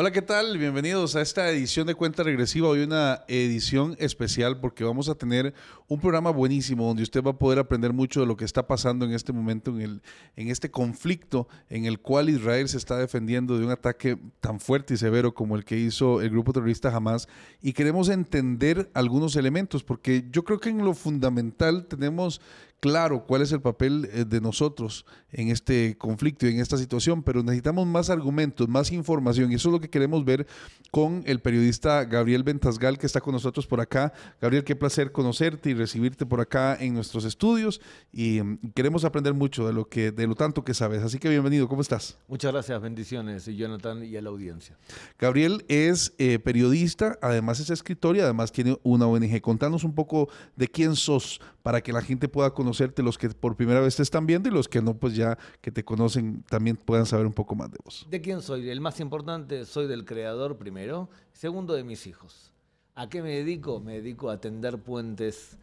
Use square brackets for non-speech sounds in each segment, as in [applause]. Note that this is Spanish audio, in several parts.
Hola, ¿qué tal? Bienvenidos a esta edición de Cuenta Regresiva. Hoy una edición especial porque vamos a tener un programa buenísimo donde usted va a poder aprender mucho de lo que está pasando en este momento, en, el, en este conflicto en el cual Israel se está defendiendo de un ataque tan fuerte y severo como el que hizo el grupo terrorista Hamas. Y queremos entender algunos elementos porque yo creo que en lo fundamental tenemos claro cuál es el papel eh, de nosotros en este conflicto y en esta situación, pero necesitamos más argumentos, más información y eso es lo que queremos ver con el periodista Gabriel Ventasgal que está con nosotros por acá. Gabriel, qué placer conocerte y recibirte por acá en nuestros estudios y, mm, queremos aprender mucho de lo que de lo tanto que sabes. Así que bienvenido, ¿cómo estás? Muchas gracias, bendiciones, Jonathan y a la audiencia. Gabriel es eh, periodista, además es escritor y además tiene una ONG. Contanos un poco de quién sos para que la gente pueda conocerte, los que por primera vez te están viendo y los que no, pues ya que te conocen también puedan saber un poco más de vos. ¿De quién soy? El más importante, soy del creador primero, segundo de mis hijos. ¿A qué me dedico? Me dedico a atender puentes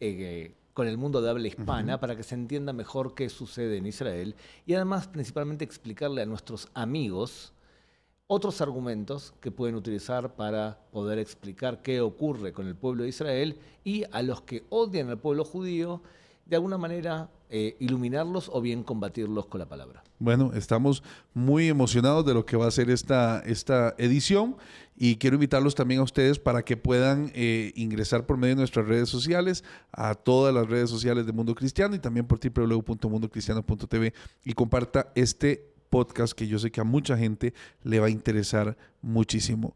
eh, con el mundo de habla hispana para que se entienda mejor qué sucede en Israel y además principalmente explicarle a nuestros amigos otros argumentos que pueden utilizar para poder explicar qué ocurre con el pueblo de Israel y a los que odian al pueblo judío, de alguna manera eh, iluminarlos o bien combatirlos con la palabra. Bueno, estamos muy emocionados de lo que va a ser esta, esta edición y quiero invitarlos también a ustedes para que puedan eh, ingresar por medio de nuestras redes sociales, a todas las redes sociales de Mundo Cristiano y también por www.mundocristiano.tv y comparta este podcast que yo sé que a mucha gente le va a interesar muchísimo.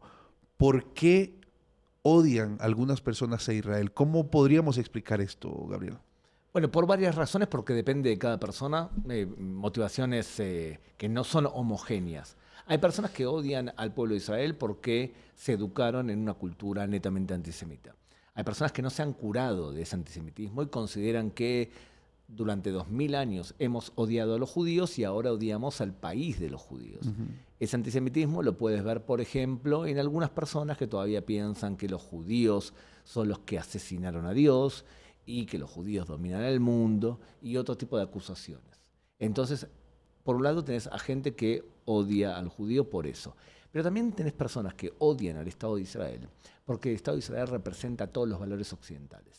¿Por qué odian algunas personas a Israel? ¿Cómo podríamos explicar esto, Gabriel? Bueno, por varias razones, porque depende de cada persona, eh, motivaciones eh, que no son homogéneas. Hay personas que odian al pueblo de Israel porque se educaron en una cultura netamente antisemita. Hay personas que no se han curado de ese antisemitismo y consideran que durante dos mil años hemos odiado a los judíos y ahora odiamos al país de los judíos. Ese antisemitismo lo puedes ver, por ejemplo, en algunas personas que todavía piensan que los judíos son los que asesinaron a Dios y que los judíos dominan el mundo y otro tipo de acusaciones. Entonces, por un lado tenés a gente que odia al judío por eso, pero también tenés personas que odian al Estado de Israel porque el Estado de Israel representa todos los valores occidentales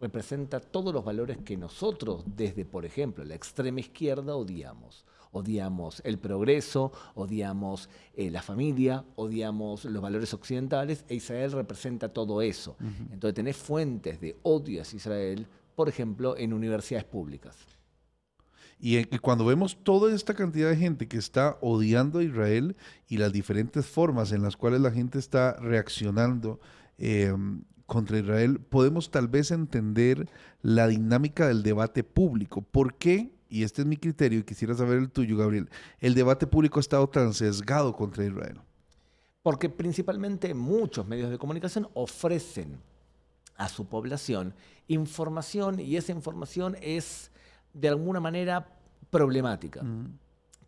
representa todos los valores que nosotros, desde, por ejemplo, la extrema izquierda, odiamos. Odiamos el progreso, odiamos eh, la familia, odiamos los valores occidentales, e Israel representa todo eso. Entonces tenés fuentes de odio hacia Israel, por ejemplo, en universidades públicas. Y, cuando vemos toda esta cantidad de gente que está odiando a Israel y las diferentes formas en las cuales la gente está reaccionando, eh, contra Israel, podemos tal vez entender la dinámica del debate público. ¿Por qué? Y este es mi criterio y quisiera saber el tuyo, Gabriel. El debate público ha estado tan sesgado contra Israel. Porque principalmente muchos medios de comunicación ofrecen a su población información y esa información es de alguna manera problemática.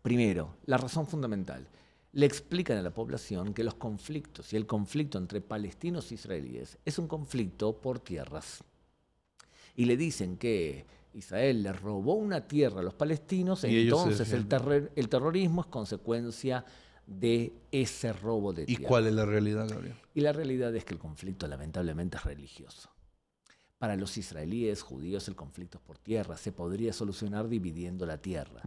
Primero, la razón fundamental le explican a la población que los conflictos y el conflicto entre palestinos e israelíes es un conflicto por tierras. Y le dicen que Israel le robó una tierra a los palestinos, y entonces el, el, terrorismo es consecuencia de ese robo de tierra. ¿Y cuál es la realidad, Gabriel? Y la realidad es que el conflicto lamentablemente es religioso. Para los israelíes, judíos, el conflicto es por tierra. Se podría solucionar dividiendo la tierra.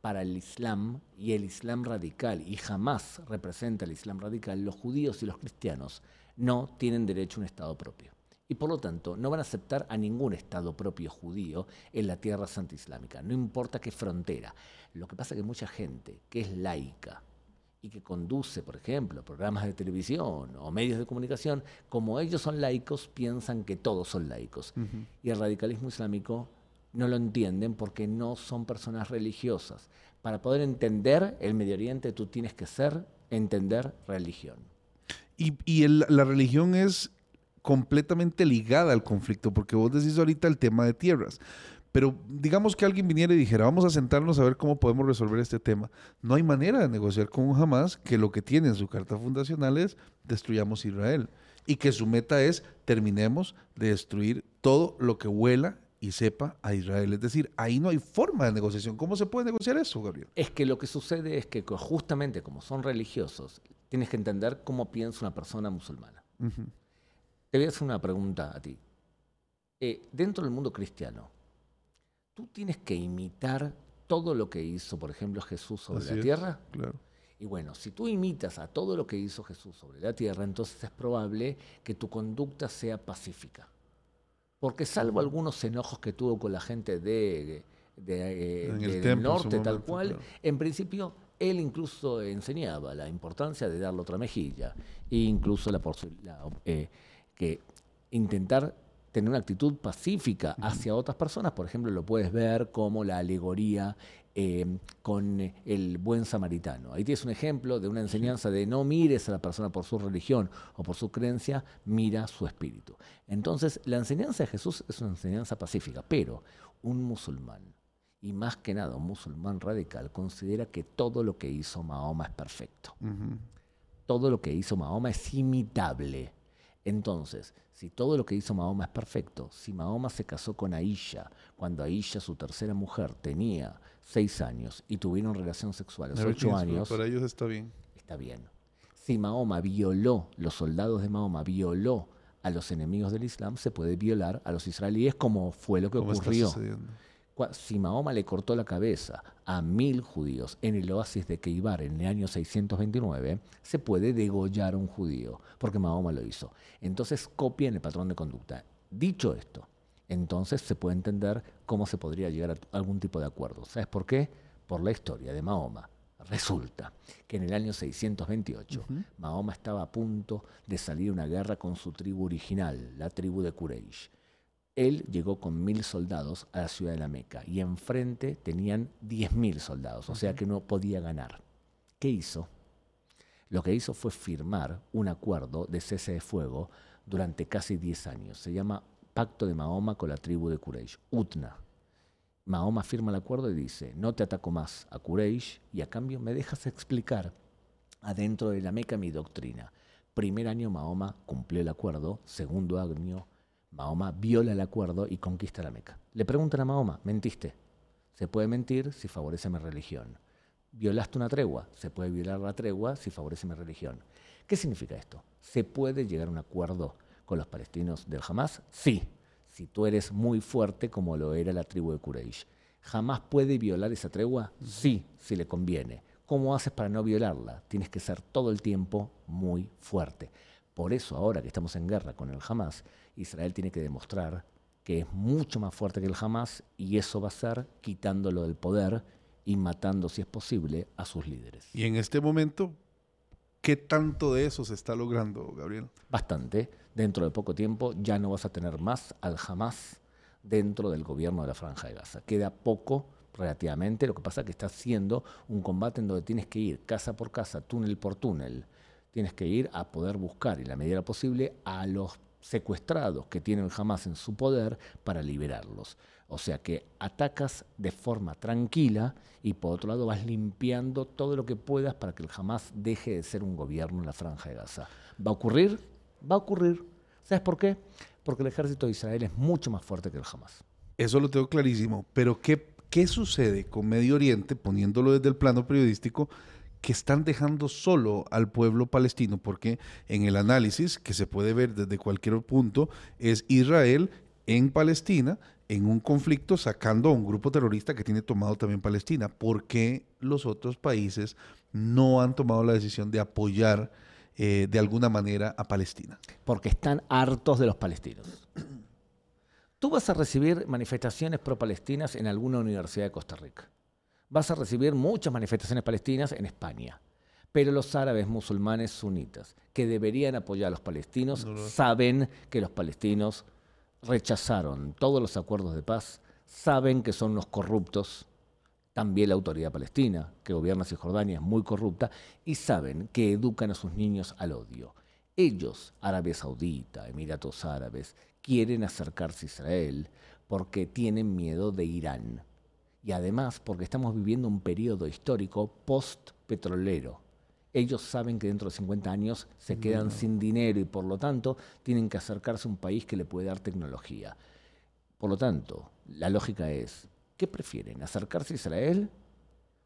Para el Islam y el Islam radical, y jamás representa el Islam radical, los judíos y los cristianos no tienen derecho a un Estado propio. Y por lo tanto, no van a aceptar a ningún Estado propio judío en la tierra santa islámica, no importa qué frontera. Lo que pasa es que mucha gente que es laica, y que conduce, por ejemplo, programas de televisión o medios de comunicación, como ellos son laicos, piensan que todos son laicos. Y el radicalismo islámico no lo entienden porque no son personas religiosas. Para poder entender el Medio Oriente tú tienes que ser, entender religión. Y, la religión es completamente ligada al conflicto, porque vos decís ahorita el tema de tierras. Pero digamos que alguien viniera y dijera, vamos a sentarnos a ver cómo podemos resolver este tema. No hay manera de negociar con un Hamas que lo que tiene en su carta fundacional es destruyamos Israel. Y que su meta es terminemos de destruir todo lo que huela y sepa a Israel. Es decir, ahí no hay forma de negociación. ¿Cómo se puede negociar eso, Gabriel? Es que lo que sucede es que justamente como son religiosos, tienes que entender cómo piensa una persona musulmana. Te voy a hacer una pregunta a ti. Eh, dentro del mundo cristiano, tú tienes que imitar todo lo que hizo, por ejemplo, Jesús sobre la tierra. Claro. Y bueno, si tú imitas a todo lo que hizo Jesús sobre la tierra, entonces es probable que tu conducta sea pacífica. Porque salvo algunos enojos que tuvo con la gente de, de, del norte, tal cual, en principio él incluso enseñaba la importancia de darle otra mejilla e incluso la, la eh, que intentar tener una actitud pacífica hacia otras personas. Por ejemplo, lo puedes ver como la alegoría eh, con el buen samaritano. Ahí tienes un ejemplo de una enseñanza de no mires a la persona por su religión o por su creencia, mira su espíritu. Entonces, la enseñanza de Jesús es una enseñanza pacífica, pero un musulmán, y más que nada un musulmán radical, considera que todo lo que hizo Mahoma es perfecto. Todo lo que hizo Mahoma es imitable. Entonces, si todo lo que hizo Mahoma es perfecto, si Mahoma se casó con Aisha, cuando Aisha, su tercera mujer, tenía seis años y tuvieron relación sexual a los ocho años. Para ellos está bien. Está bien. Si Mahoma violó, los soldados de Mahoma violó a los enemigos del Islam, se puede violar a los israelíes como fue lo que ocurrió si Mahoma le cortó la cabeza a mil judíos en el oasis de Keibar en el año 629, se puede degollar a un judío, porque Mahoma lo hizo. Entonces copien el patrón de conducta. Dicho esto, entonces se puede entender cómo se podría llegar a algún tipo de acuerdo. ¿Sabes por qué? Por la historia de Mahoma. Resulta que en el año 628 Mahoma estaba a punto de salir a una guerra con su tribu original, la tribu de Quraysh él llegó con mil soldados a la ciudad de la Meca y enfrente tenían diez mil soldados, o sea que no podía ganar. ¿Qué hizo? Lo que hizo fue firmar un acuerdo de cese de fuego durante casi diez años. Se llama Pacto de Mahoma con la tribu de Quraysh, Utna. Mahoma firma el acuerdo y dice, no te ataco más a Quraysh y a cambio me dejas explicar adentro de la Meca mi doctrina. Primer año Mahoma cumplió el acuerdo, segundo año Mahoma viola el acuerdo y conquista la Meca. Le preguntan a Mahoma, ¿mentiste? Se puede mentir si favorece mi religión. Violaste una tregua, se puede violar la tregua si favorece mi religión. ¿Qué significa esto? ¿Se puede llegar a un acuerdo con los palestinos del Hamas? Sí, si tú eres muy fuerte como lo era la tribu de Quraysh. ¿Jamás puede violar esa tregua? Sí, si le conviene. ¿Cómo haces para no violarla? Tienes que ser todo el tiempo muy fuerte. Por eso ahora que estamos en guerra con el Hamas, Israel tiene que demostrar que es mucho más fuerte que el Hamas y eso va a ser quitándolo del poder y matando, si es posible, a sus líderes. Y en este momento, ¿qué tanto de eso se está logrando, Gabriel? Bastante. Dentro de poco tiempo ya no vas a tener más al Hamas dentro del gobierno de la Franja de Gaza. Queda poco relativamente, lo que pasa es que está haciendo un combate en donde tienes que ir casa por casa, túnel por túnel, tienes que ir a poder buscar, en la medida posible, a los secuestrados que tienen jamás en su poder para liberarlos. O sea que atacas de forma tranquila y por otro lado vas limpiando todo lo que puedas para que el Hamas deje de ser un gobierno en la franja de Gaza. ¿Va a ocurrir? Va a ocurrir. ¿Sabes por qué? Porque el ejército de Israel es mucho más fuerte que el Hamas. Eso lo tengo clarísimo. Pero ¿qué, qué sucede con Medio Oriente, poniéndolo desde el plano periodístico? Que están dejando solo al pueblo palestino, porque en el análisis que se puede ver desde cualquier punto es Israel en Palestina en un conflicto sacando a un grupo terrorista que tiene tomado también Palestina. ¿Por qué los otros países no han tomado la decisión de apoyar eh, de alguna manera a Palestina? Porque están hartos de los palestinos. [clears throat] Tú vas a recibir manifestaciones pro-palestinas en alguna universidad de Costa Rica vas a recibir muchas manifestaciones palestinas en España. Pero los árabes musulmanes sunitas, que deberían apoyar a los palestinos, saben que los palestinos rechazaron todos los acuerdos de paz, saben que son los corruptos, también la autoridad palestina, que gobierna Cisjordania, es muy corrupta, y saben que educan a sus niños al odio. Ellos, Arabia Saudita, Emiratos Árabes, quieren acercarse a Israel porque tienen miedo de Irán y además porque estamos viviendo un periodo histórico post-petrolero. Ellos saben que dentro de 50 años se quedan sin dinero y por lo tanto tienen que acercarse a un país que le puede dar tecnología. Por lo tanto, la lógica es, ¿qué prefieren? ¿Acercarse a Israel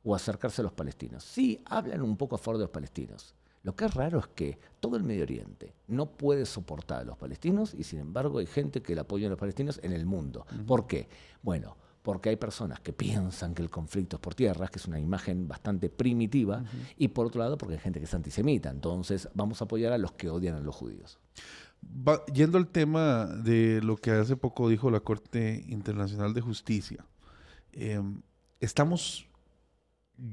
o acercarse a los palestinos? Sí, hablan un poco a favor de los palestinos. Lo que es raro es que todo el Medio Oriente no puede soportar a los palestinos y sin embargo hay gente que le apoya a los palestinos en el mundo. ¿Por qué? Bueno, porque hay personas que piensan que el conflicto es por tierras, que es una imagen bastante primitiva, y por otro lado porque hay gente que es antisemita. Entonces vamos a apoyar a los que odian a los judíos. yendo al tema de lo que hace poco dijo la Corte Internacional de Justicia, em, estamos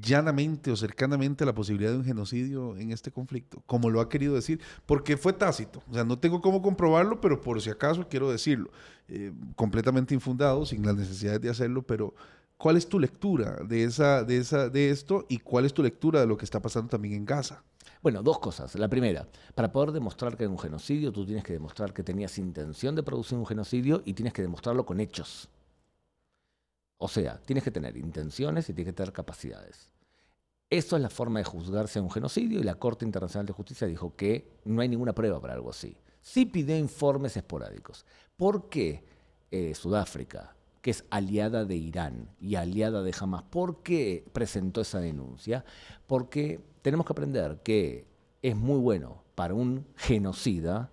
llanamente o cercanamente a la posibilidad de un genocidio en este conflicto, como lo ha querido decir, porque fue tácito. O sea, no tengo cómo comprobarlo, pero por si acaso quiero decirlo. Eh, completamente infundado, sin la necesidad de hacerlo, pero ¿cuál es tu lectura de, esa, de, esa, de esto y cuál es tu lectura de lo que está pasando también en Gaza? Bueno, dos cosas. La primera, para poder demostrar que hay un genocidio, tú tienes que demostrar que tenías intención de producir un genocidio y tienes que demostrarlo con hechos. O sea, tienes que tener intenciones y tienes que tener capacidades. Eso es la forma de juzgarse un genocidio y la Corte Internacional de Justicia dijo que no hay ninguna prueba para algo así. Sí pidió informes esporádicos. ¿Por qué eh, Sudáfrica, que es aliada de Irán y aliada de Hamas, por qué presentó esa denuncia? Porque tenemos que aprender que es muy bueno para un genocida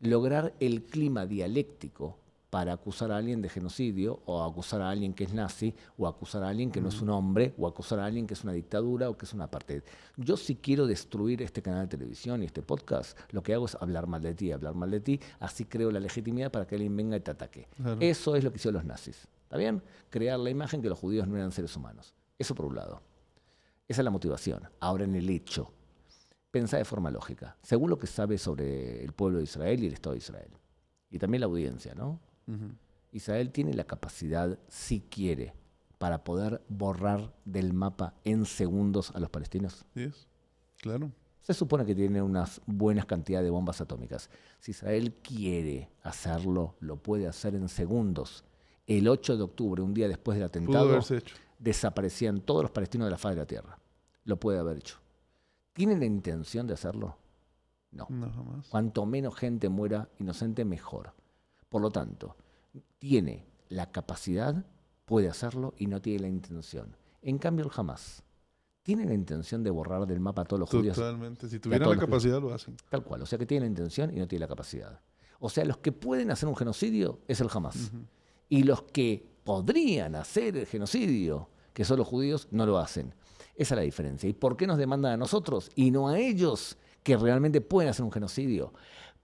lograr el clima dialéctico para acusar a alguien de genocidio o acusar a alguien que es nazi o acusar a alguien que no es un hombre o acusar a alguien que es una dictadura o que es una parte. Yo si quiero destruir este canal de televisión y este podcast, lo que hago es hablar mal de ti, hablar mal de ti, así creo la legitimidad para que alguien venga y te ataque. Eso es lo que hicieron los nazis. ¿Está bien? Crear la imagen que los judíos no eran seres humanos. Eso por un lado. Esa es la motivación. Ahora en el hecho. Pensa de forma lógica, según lo que sabe sobre el pueblo de Israel y el Estado de Israel. Y también la audiencia, ¿no? Israel tiene la capacidad, si quiere, para poder borrar del mapa en segundos a los palestinos. Sí, claro. Se supone que tiene unas buenas cantidades de bombas atómicas. Si Israel quiere hacerlo, lo puede hacer en segundos. El 8 de octubre, un día después del atentado, desaparecían todos los palestinos de la faz de la tierra. Lo puede haber hecho. ¿Tienen la intención de hacerlo? No. no jamás. Cuanto menos gente muera inocente, mejor. Por lo tanto, tiene la capacidad, puede hacerlo y no tiene la intención. En cambio, el Hamas tiene la intención de borrar del mapa a todos los judíos. Totalmente. Si tuvieran la capacidad, lo hacen. Tal cual. O sea que tiene la intención y no tiene la capacidad. O sea, los que pueden hacer un genocidio es el Hamas. Y los que podrían hacer el genocidio, que son los judíos, no lo hacen. Esa es la diferencia. ¿Y por qué nos demandan a nosotros y no a ellos que realmente pueden hacer un genocidio?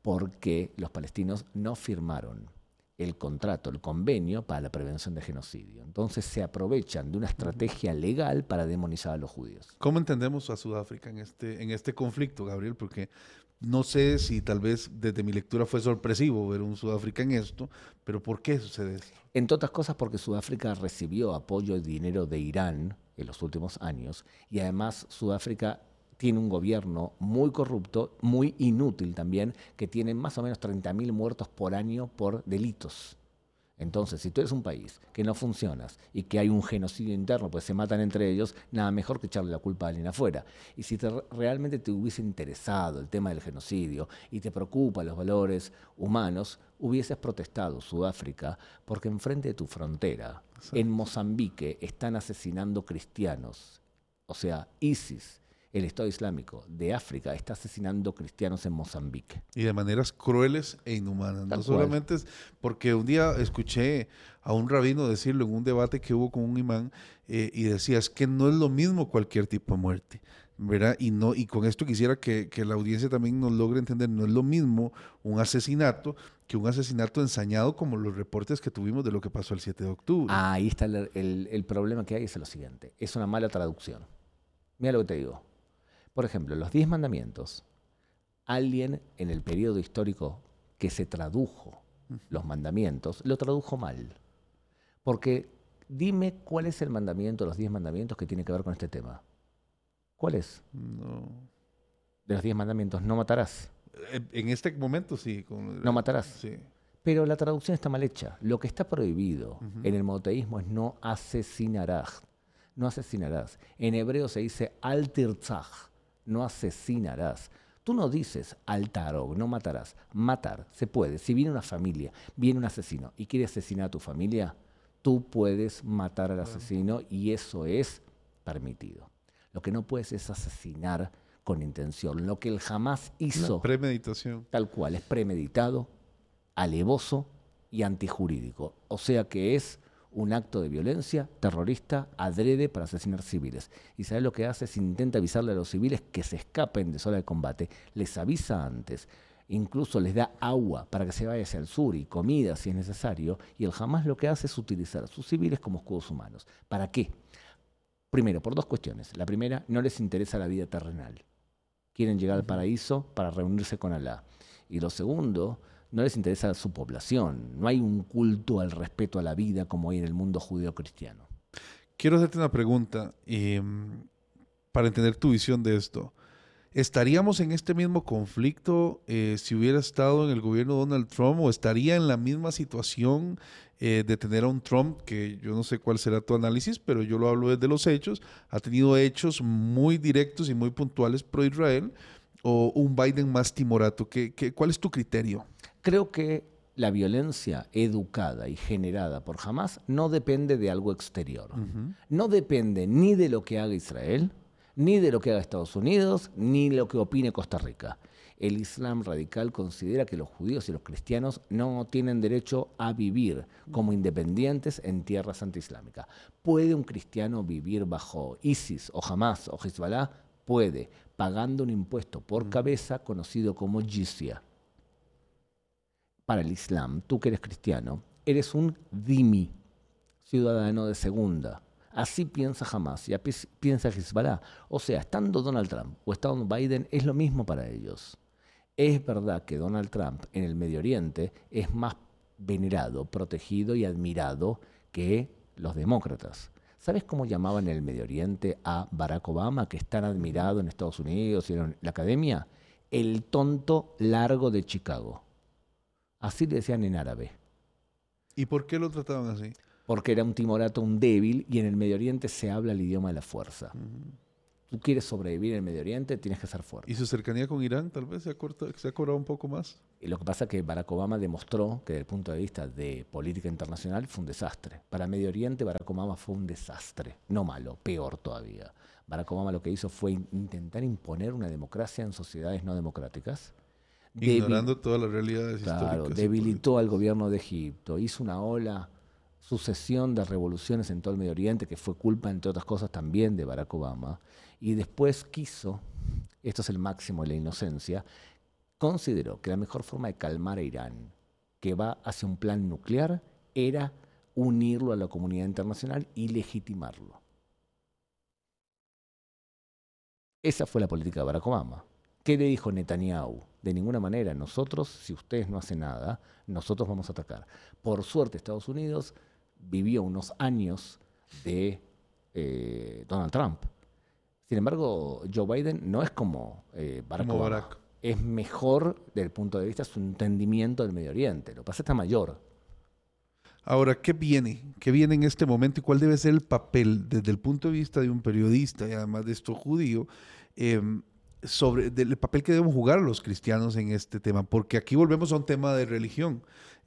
Porque los palestinos no firmaron el contrato, el convenio para la prevención de genocidio. Entonces se aprovechan de una estrategia legal para demonizar a los judíos. ¿Cómo entendemos a Sudáfrica en este, en este conflicto, Gabriel? Porque no sé si tal vez desde mi lectura fue sorpresivo ver un Sudáfrica en esto, pero ¿por qué sucede esto? Entre otras cosas porque Sudáfrica recibió apoyo y dinero de Irán en los últimos años y además Sudáfrica tiene un gobierno muy corrupto, muy inútil también, que tiene más o menos 30.000 muertos por año por delitos. Entonces, si tú eres un país que no funcionas y que hay un genocidio interno, pues se matan entre ellos, nada mejor que echarle la culpa a alguien afuera. Y si realmente te hubiese interesado el tema del genocidio y te preocupan los valores humanos, hubieses protestado Sudáfrica porque enfrente de tu frontera, en Mozambique, están asesinando cristianos. O sea, ISIS el Estado Islámico de África está asesinando cristianos en Mozambique. Y de maneras crueles e inhumanas. no solamente es porque un día escuché a un rabino decirlo en un debate que hubo con un imán eh, y decía, es que no es lo mismo cualquier tipo de muerte. ¿verdad? Y, no, y con esto quisiera que, que, la audiencia también nos logre entender, no es lo mismo un asesinato que un asesinato ensañado como los reportes que tuvimos de lo que pasó el 7 de octubre. Ah, ahí está el, el, el problema que hay, es lo siguiente, es una mala traducción. Mira lo que te digo. Por ejemplo, los diez mandamientos, alguien en el periodo histórico que se tradujo los mandamientos, lo tradujo mal. Porque dime cuál es el mandamiento, los diez mandamientos que tiene que ver con este tema. ¿Cuál es? No. De los diez mandamientos, no matarás. Eh, en este momento sí. no matarás. Sí. Pero la traducción está mal hecha. Lo que está prohibido en el monoteísmo es no asesinarás. No asesinarás. En hebreo se dice al no asesinarás. Tú no dices altar o no matarás. Matar se puede. Si viene una familia, viene un asesino y quiere asesinar a tu familia, tú puedes matar al asesino y eso es permitido. Lo que no puedes es asesinar con intención. Lo que el jamás hizo, premeditación. tal cual, es premeditado, alevoso y antijurídico. O sea que es un acto de violencia terrorista adrede para asesinar civiles. Y sabe lo que hace? Es intenta avisarle a los civiles que se escapen de zona de combate. Les avisa antes. Incluso les da agua para que se vaya hacia el sur y comida si es necesario. Y el jamás lo que hace es utilizar a sus civiles como escudos humanos. ¿Para qué? Primero, por dos cuestiones. La primera, no les interesa la vida terrenal. Quieren llegar al paraíso para reunirse con Alá. Y lo segundo, no les interesa su población. No hay un culto al respeto a la vida como hay en el mundo judío-cristiano. Quiero hacerte una pregunta em, para entender tu visión de esto. ¿Estaríamos en este mismo conflicto eh, si hubiera estado en el gobierno Donald Trump o estaría en la misma situación eh, de tener a un Trump que yo no sé cuál será tu análisis, pero yo lo hablo desde los hechos, ha tenido hechos muy directos y muy puntuales pro Israel o un Biden más timorato? ¿Qué, qué, cuál es tu criterio? Creo que la violencia educada y generada por Hamas no depende de algo exterior. No depende ni de lo que haga Israel, ni de lo que haga Estados Unidos, ni lo que opine Costa Rica. El Islam radical considera que los judíos y los cristianos no tienen derecho a vivir como independientes en tierras antiislámicas. ¿Puede un cristiano vivir bajo ISIS o Hamas o Hezbollah? Puede, pagando un impuesto por cabeza conocido como jizya. Para el Islam, tú que eres cristiano, eres un dhimmi, ciudadano de segunda. Así piensa Hamas y piensa Hezbollah. O sea, estando Donald Trump o estando Biden, es lo mismo para ellos. Es verdad que Donald Trump en el Medio Oriente es más venerado, protegido y admirado que los demócratas. ¿Sabes cómo llamaban en el Medio Oriente a Barack Obama, que es tan admirado en Estados Unidos y en la academia? El tonto largo de Chicago. Así le decían en árabe. ¿Y por qué lo trataban así? Porque era un timorato, un débil, y en el Medio Oriente se habla el idioma de la fuerza. Tú quieres sobrevivir en el Medio Oriente, tienes que ser fuerte. ¿Y su cercanía con Irán tal vez se ha, se ha cobrado un poco más? Y lo que pasa es que Barack Obama demostró que desde el punto de vista de política internacional fue un desastre. Para Medio Oriente Barack Obama fue un desastre, no malo, peor todavía. Barack Obama lo que hizo fue intentar imponer una democracia en sociedades no democráticas. Ignorando todas las realidades claro, debilitó al gobierno de Egipto, hizo una ola, sucesión de revoluciones en todo el Medio Oriente, que fue culpa, entre otras cosas, también de Barack Obama y después quiso, esto es el máximo de la inocencia, consideró que la mejor forma de calmar a Irán, que va hacia un plan nuclear, era unirlo a la comunidad internacional y legitimarlo. Esa fue la política de Barack Obama. ¿Qué le dijo Netanyahu? De ninguna manera, nosotros, si ustedes no hacen nada, nosotros vamos a atacar. Por suerte, Estados Unidos vivió unos años de eh, Donald Trump. Sin embargo, Joe Biden no es como eh, Barack Obama. Es mejor desde el punto de vista de su entendimiento del Medio Oriente. Lo que pasa está mayor. Ahora, ¿qué viene? ¿Qué viene en este momento y cuál debe ser el papel desde el punto de vista de un periodista y además de esto judío? Em, sobre el papel que debemos jugar los cristianos en este tema, porque aquí volvemos a un tema de religión.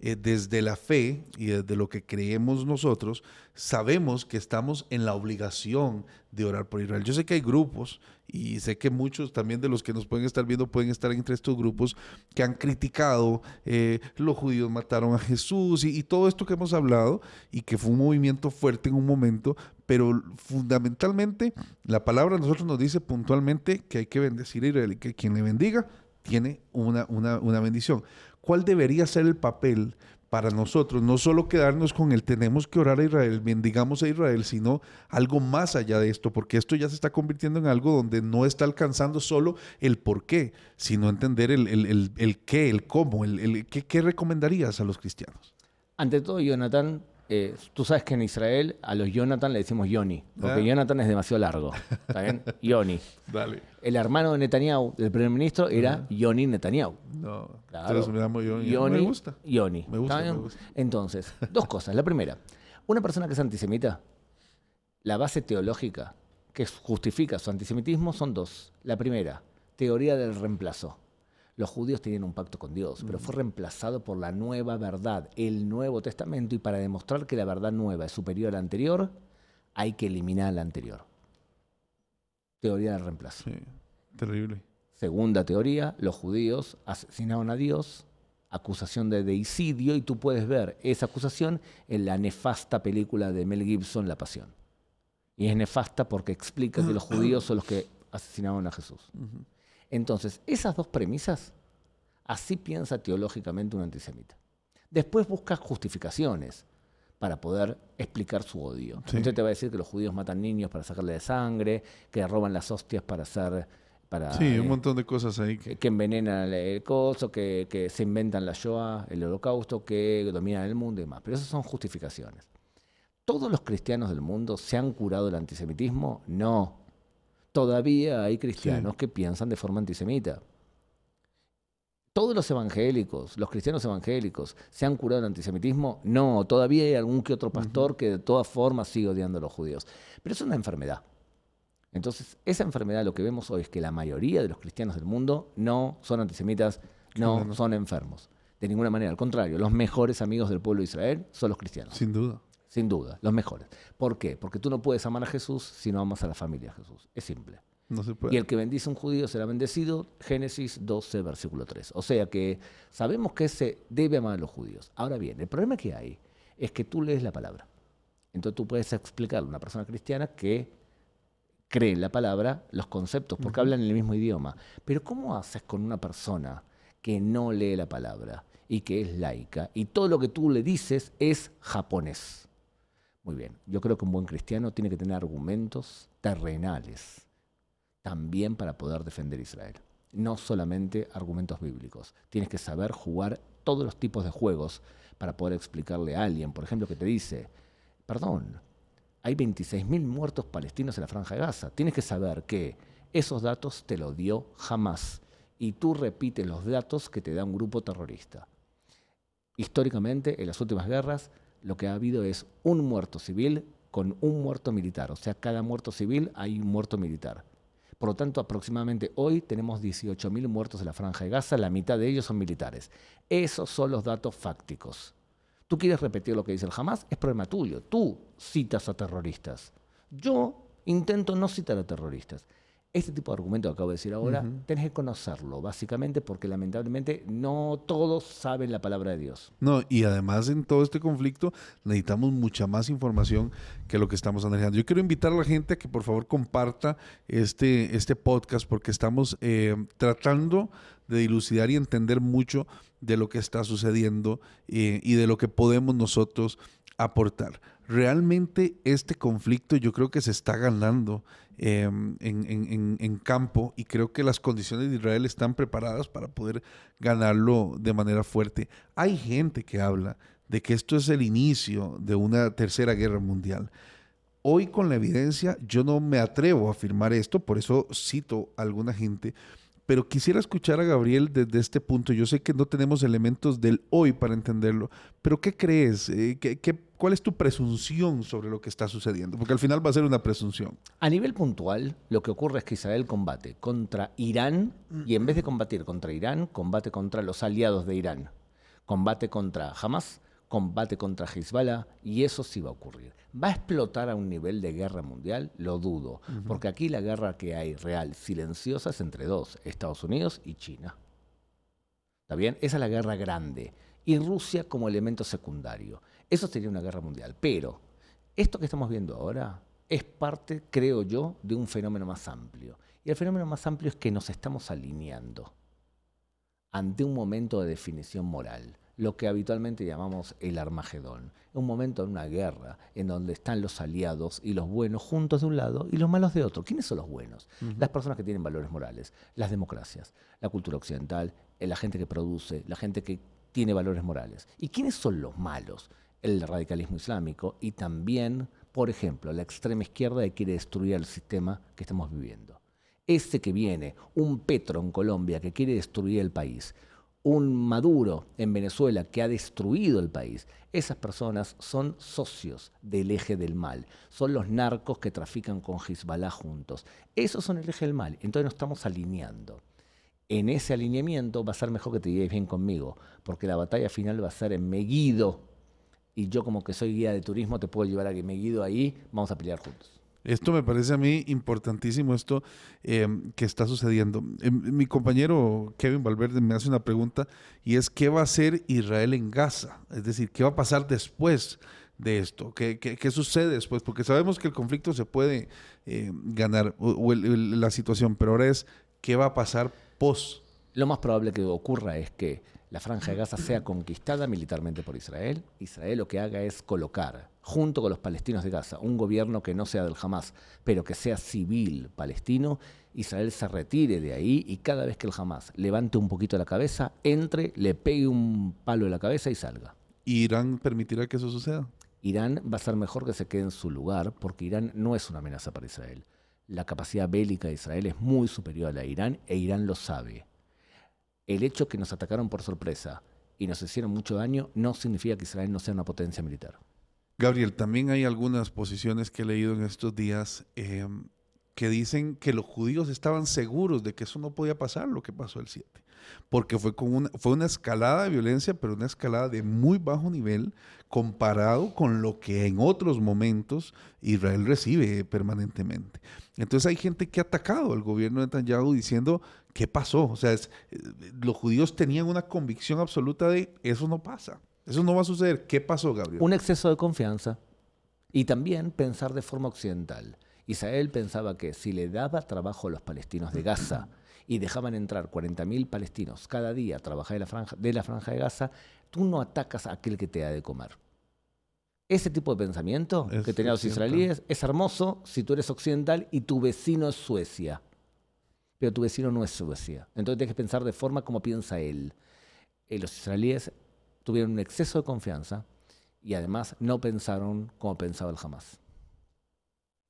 Eh, desde la fe y desde lo que creemos nosotros, sabemos que estamos en la obligación de orar por Israel. Yo sé que hay grupos y sé que muchos también de los que nos pueden estar viendo pueden estar entre estos grupos que han criticado, eh, los judíos mataron a Jesús y, todo esto que hemos hablado y que fue un movimiento fuerte en un momento, pero fundamentalmente la palabra nosotros nos dice puntualmente que hay que bendecir a Israel y que quien le bendiga tiene una, una, una bendición. ¿Cuál debería ser el papel para nosotros? No solo quedarnos con el tenemos que orar a Israel, bendigamos a Israel, sino algo más allá de esto, porque esto ya se está convirtiendo en algo donde no está alcanzando solo el por qué, sino entender el, el, qué, el cómo, el, qué, qué recomendarías a los cristianos. Ante todo, Jonathan, eh, tú sabes que en Israel a los Jonathan le decimos Yoni, porque ah. Jonathan es demasiado largo. ¿Está bien? [laughs] Yoni. Dale. El hermano de Netanyahu, del primer ministro, era Yoni Netanyahu. No, claro. me llamo Yoni. Yoni. Me gusta. Yoni. Me gusta, me gusta. Entonces, dos cosas. La primera, una persona que es antisemita, la base teológica que justifica su antisemitismo son dos. La primera, teoría del reemplazo los judíos tenían un pacto con Dios, pero fue reemplazado por la nueva verdad, el Nuevo Testamento, y para demostrar que la verdad nueva es superior a la anterior, hay que eliminar la anterior. Teoría del reemplazo. Terrible. Segunda teoría, los judíos asesinaron a Dios, acusación de deicidio, y tú puedes ver esa acusación en la nefasta película de Mel Gibson, La Pasión. Y es nefasta porque explica que los [clears throat] judíos son los que asesinaron a Jesús. Entonces, esas dos premisas, así piensa teológicamente un antisemita. Después busca justificaciones para poder explicar su odio. Entonces te va a decir que los judíos matan niños para sacarle de sangre, que roban las hostias para hacer... Para, sí, un eh, montón de cosas ahí. Que, envenenan el coso, que, que, se inventan la Shoah, el holocausto, que dominan el mundo y demás. Pero esas son justificaciones. ¿Todos los cristianos del mundo se han curado del antisemitismo? No. Todavía hay cristianos que piensan de forma antisemita. ¿Todos los evangélicos, los cristianos evangélicos, se han curado del antisemitismo? No, todavía hay algún que otro pastor que de todas formas sigue odiando a los judíos. Pero es una enfermedad. Entonces, esa enfermedad lo que vemos hoy es que la mayoría de los cristianos del mundo no son antisemitas, no son enfermos. De ninguna manera, al contrario, los mejores amigos del pueblo de Israel son los cristianos. Sin duda. Sin duda, los mejores. ¿Por qué? Porque tú no puedes amar a Jesús si no amas a la familia de Jesús. Es simple. No se puede. Y el que bendice a un judío será bendecido, Génesis 12, versículo 3. O sea que sabemos que se debe amar a los judíos. Ahora bien, el problema que hay es que tú lees la palabra. Entonces tú puedes explicarle a una persona cristiana que cree en la palabra los conceptos, porque hablan en el mismo idioma. Pero ¿cómo haces con una persona que no lee la palabra y que es laica y todo lo que tú le dices es japonés? Muy bien, yo creo que un buen cristiano tiene que tener argumentos terrenales también para poder defender Israel. No solamente argumentos bíblicos. Tienes que saber jugar todos los tipos de juegos para poder explicarle a alguien, por ejemplo, que te dice, perdón, hay 26.000 muertos palestinos en la franja de Gaza. Tienes que saber que esos datos te los dio jamás y tú repites los datos que te da un grupo terrorista. Históricamente, en las últimas guerras, lo que ha habido es un muerto civil con un muerto militar. O sea, cada muerto civil hay un muerto militar. Por lo tanto, aproximadamente hoy tenemos 18.000 muertos en la franja de Gaza, la mitad de ellos son militares. Esos son los datos fácticos. Tú quieres repetir lo que dice el Hamas, es problema tuyo. Tú citas a terroristas. Yo intento no citar a terroristas. Este tipo de argumento que acabo de decir ahora, tenés que conocerlo, básicamente porque lamentablemente no todos saben la palabra de Dios. No, y además en todo este conflicto necesitamos mucha más información que lo que estamos analizando. Yo quiero invitar a la gente a que por favor comparta este, este podcast porque estamos eh, tratando de dilucidar y entender mucho de lo que está sucediendo eh, y de lo que podemos nosotros aportar. Realmente este conflicto yo creo que se está ganando em, en, campo y creo que las condiciones de Israel están preparadas para poder ganarlo de manera fuerte. Hay gente que habla de que esto es el inicio de una tercera guerra mundial. Hoy con la evidencia yo no me atrevo a afirmar esto, por eso cito a alguna gente, pero quisiera escuchar a Gabriel desde este punto. Yo sé que no tenemos elementos del hoy para entenderlo, pero ¿qué crees? Eh, ¿Qué, cuál es tu presunción sobre lo que está sucediendo? Porque al final va a ser una presunción. A nivel puntual, lo que ocurre es que Israel combate contra Irán y en vez de combatir contra Irán, combate contra los aliados de Irán. Combate contra Hamas, combate contra Hezbollah y eso sí va a ocurrir. ¿Va a explotar a un nivel de guerra mundial? Lo dudo, porque aquí la guerra que hay real, silenciosa, es entre dos, Estados Unidos y China. ¿Está bien? Esa es la guerra grande. Y Rusia como elemento secundario. Eso sería una guerra mundial. Pero esto que estamos viendo ahora es parte, creo yo, de un fenómeno más amplio. Y el fenómeno más amplio es que nos estamos alineando ante un momento de definición moral lo que habitualmente llamamos el Armagedón. Un momento en una guerra en donde están los aliados y los buenos juntos de un lado y los malos de otro. ¿Quiénes son los buenos? Las personas que tienen valores morales, las democracias, la cultura occidental, eh, la gente que produce, la gente que tiene valores morales. ¿Y quiénes son los malos? El radicalismo islámico y también, por ejemplo, la extrema izquierda que quiere destruir el sistema que estamos viviendo. Ese que viene, un Petro en Colombia que quiere destruir el país, un Maduro en Venezuela que ha destruido el país, esas personas son socios del eje del mal, son los narcos que trafican con Hezbollah juntos. Esos son el eje del mal, entonces nos estamos alineando. En ese alineamiento va a ser mejor que te lleves bien conmigo, porque la batalla final va a ser en Meguido. Y yo como que soy guía de turismo te puedo llevar a que Meguido ahí, vamos a pelear juntos. Esto me parece a mí importantísimo, esto eh, que está sucediendo. Eh, mi compañero Kevin Valverde me hace una pregunta y es, ¿qué va a hacer Israel en Gaza? Es decir, ¿qué va a pasar después de esto? ¿Qué, qué, sucede después? Porque sabemos que el conflicto se puede eh, ganar, o, la situación, pero ahora es, ¿qué va a pasar post? Lo más probable que ocurra es que la franja de Gaza sea conquistada militarmente por Israel. Israel lo que haga es colocar, junto con los palestinos de Gaza, un gobierno que no sea del Hamas, pero que sea civil palestino. Israel se retire de ahí y cada vez que el Hamas levante un poquito la cabeza, entre, le pegue un palo en la cabeza y salga. ¿Irán permitirá que eso suceda? Irán va a ser mejor que se quede en su lugar porque Irán no es una amenaza para Israel. La capacidad bélica de Israel es muy superior a la de Irán e Irán lo sabe el hecho que nos atacaron por sorpresa y nos hicieron mucho daño no significa que Israel no sea una potencia militar. Gabriel, también hay algunas posiciones que he leído en estos días eh, que dicen que los judíos estaban seguros de que eso no podía pasar, lo que pasó el 7, porque fue, con una, fue una escalada de violencia, pero una escalada de muy bajo nivel comparado con lo que en otros momentos Israel recibe permanentemente. Entonces hay gente que ha atacado al gobierno de Netanyahu diciendo, ¿qué pasó? O sea, eh, los judíos tenían una convicción absoluta de eso no pasa, eso no va a suceder. ¿Qué pasó, Gabriel? Un exceso de confianza y también pensar de forma occidental. Israel pensaba que si le daba trabajo a los palestinos de Gaza y dejaban entrar 40.000 palestinos cada día a trabajar de la, franja, de la franja de Gaza, tú no atacas a aquel que te da de comer. Ese tipo de pensamiento que tenían los israelíes es hermoso si tú eres occidental y tu vecino es Suecia. Pero tu vecino no es Suecia. Entonces tienes que pensar de forma como piensa él. Eh, los israelíes tuvieron un exceso de confianza y además no pensaron como pensaba el Hamas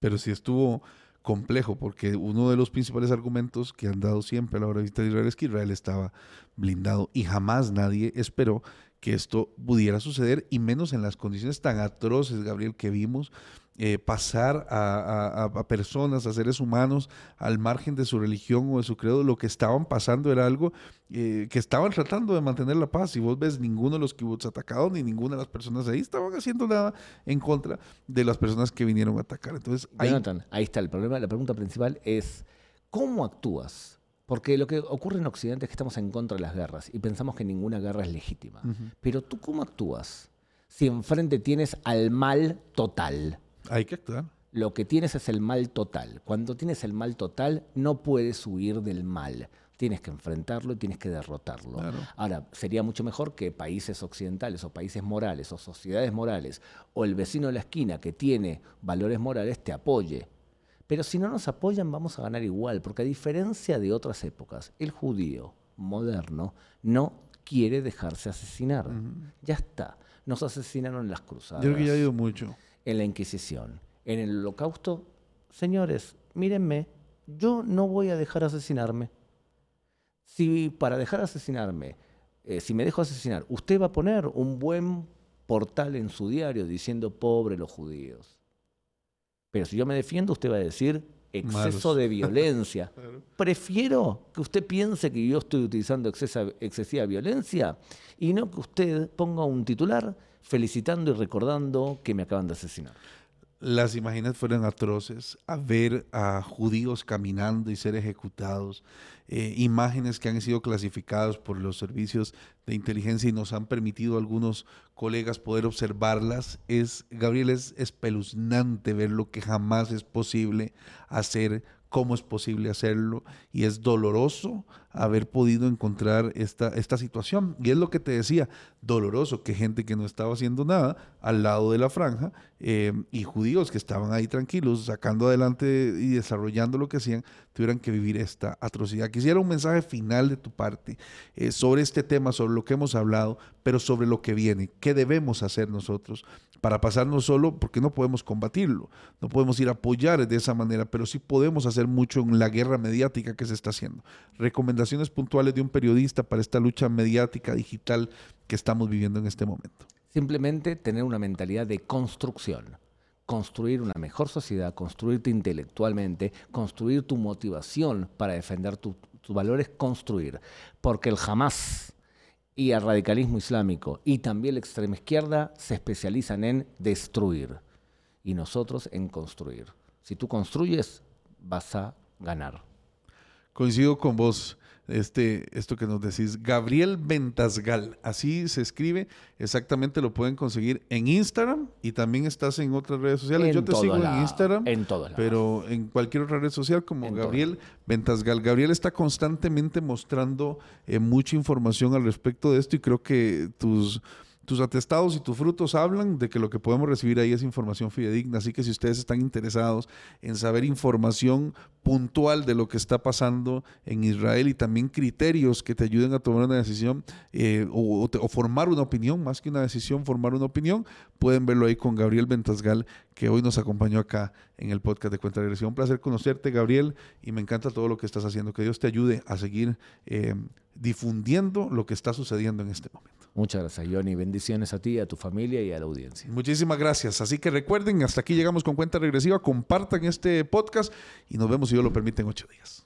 pero sí estuvo complejo, porque uno de los principales argumentos que han dado siempre a la hora de Israel es que Israel estaba blindado y jamás nadie esperó que esto pudiera suceder y menos en las condiciones tan atroces, Gabriel, que vimos eh, pasar a, personas, a seres humanos al margen de su religión o de su credo, lo que estaban pasando era algo eh, que estaban tratando de mantener la paz. Y vos ves, ninguno de los kibbutz atacados ni ninguna de las personas ahí estaban haciendo nada en contra de las personas que vinieron a atacar. Entonces, ahí, ahí está el problema. La pregunta principal es, ¿cómo actúas? Porque lo que ocurre en Occidente es que estamos en contra de las guerras y pensamos que ninguna guerra es legítima. Pero tú cómo actúas si enfrente tienes al mal total? Hay que actuar. Lo que tienes es el mal total. Cuando tienes el mal total, no puedes huir del mal. Tienes que enfrentarlo y tienes que derrotarlo. Ahora, sería mucho mejor que países occidentales o países morales o sociedades morales o el vecino de la esquina que tiene valores morales te apoye pero si no nos apoyan vamos a ganar igual, porque a diferencia de otras épocas, el judío moderno no quiere dejarse asesinar. Ya está. Nos asesinaron en las cruzadas. Yo creo que ya ha ido mucho. En la Inquisición. En el Holocausto, señores, mírenme, yo no voy a dejar asesinarme. Si para dejar asesinarme, eh, si me dejo asesinar, usted va a poner un buen portal en su diario diciendo pobre los judíos. Pero si yo me defiendo, usted va a decir exceso de violencia. [laughs] Prefiero que usted piense que yo estoy utilizando excesiva violencia y no que usted ponga un titular felicitando y recordando que me acaban de asesinar las imágenes fueron atroces, a ver a judíos caminando y ser ejecutados, eh, imágenes que han sido clasificadas por los servicios de inteligencia y nos han permitido a algunos colegas poder observarlas. Es, Gabriel, es espeluznante ver lo que jamás es posible hacer cómo es posible hacerlo y es doloroso haber podido encontrar esta, esta situación. Y es lo que te decía, doloroso que gente que no estaba haciendo nada al lado de la franja eh, y judíos que estaban ahí tranquilos, sacando adelante y desarrollando lo que hacían, tuvieran que vivir esta atrocidad. Quisiera un mensaje final de tu parte eh, sobre este tema, sobre lo que hemos hablado, pero sobre lo que viene, qué debemos hacer nosotros para pasarnos solo, porque no podemos combatirlo, no podemos ir a apoyar de esa manera, pero sí podemos hacer mucho en la guerra mediática que se está haciendo. Recomendaciones puntuales de un periodista para esta lucha mediática digital que estamos viviendo en este momento. Simplemente tener una mentalidad de construcción construir una mejor sociedad, construirte intelectualmente, construir tu motivación para defender tus valores, construir. Porque el jamás y el radicalismo islámico y también la extrema izquierda se especializan en destruir y nosotros en construir. Si tú construyes, vas a ganar. Coincido con vos este, esto que nos decís. Gabriel Ventasgal, así se escribe, exactamente lo pueden conseguir en Instagram y también estás en otras redes sociales. En Yo te sigo en Instagram, en todos lados. pero en cualquier otra red social como En Gabriel Ventasgal. Gabriel está constantemente mostrando eh, mucha información al respecto de esto y creo que tus tus atestados y tus frutos hablan de que lo que podemos recibir ahí es información fidedigna. Así que si ustedes están interesados en saber información puntual de lo que está pasando en Israel y también criterios que te ayuden a tomar una decisión eh, o, formar una opinión, más que una decisión, formar una opinión, pueden verlo ahí con Gabriel Ventasgal, que hoy nos acompañó acá en el podcast de Cuenta Regresiva. Un placer conocerte, Gabriel, y me encanta todo lo que estás haciendo. Que Dios te ayude a seguir eh, difundiendo lo que está sucediendo en este momento. Muchas gracias, Johnny. Bendiciones a ti, a tu familia y a la audiencia. Muchísimas gracias. Así que recuerden, hasta aquí llegamos con cuenta regresiva. Compartan este podcast y nos vemos, si Dios lo permite, en ocho días.